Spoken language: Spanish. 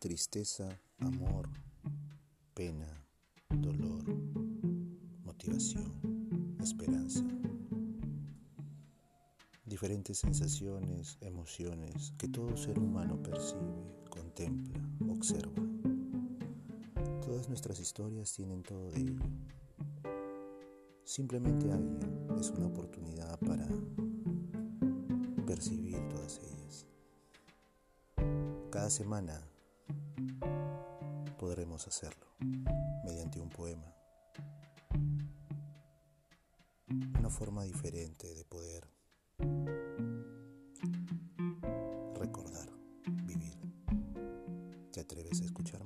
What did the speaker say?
tristeza, amor, pena, dolor, motivación, esperanza. Diferentes sensaciones, emociones que todo ser humano percibe, contempla, observa. Todas nuestras historias tienen todo de ello. Simplemente alguien es una oportunidad para percibir todas ellas. Cada semana podremos hacerlo mediante un poema. Una forma diferente de poder recordar, vivir. ¿Te atreves a escuchar?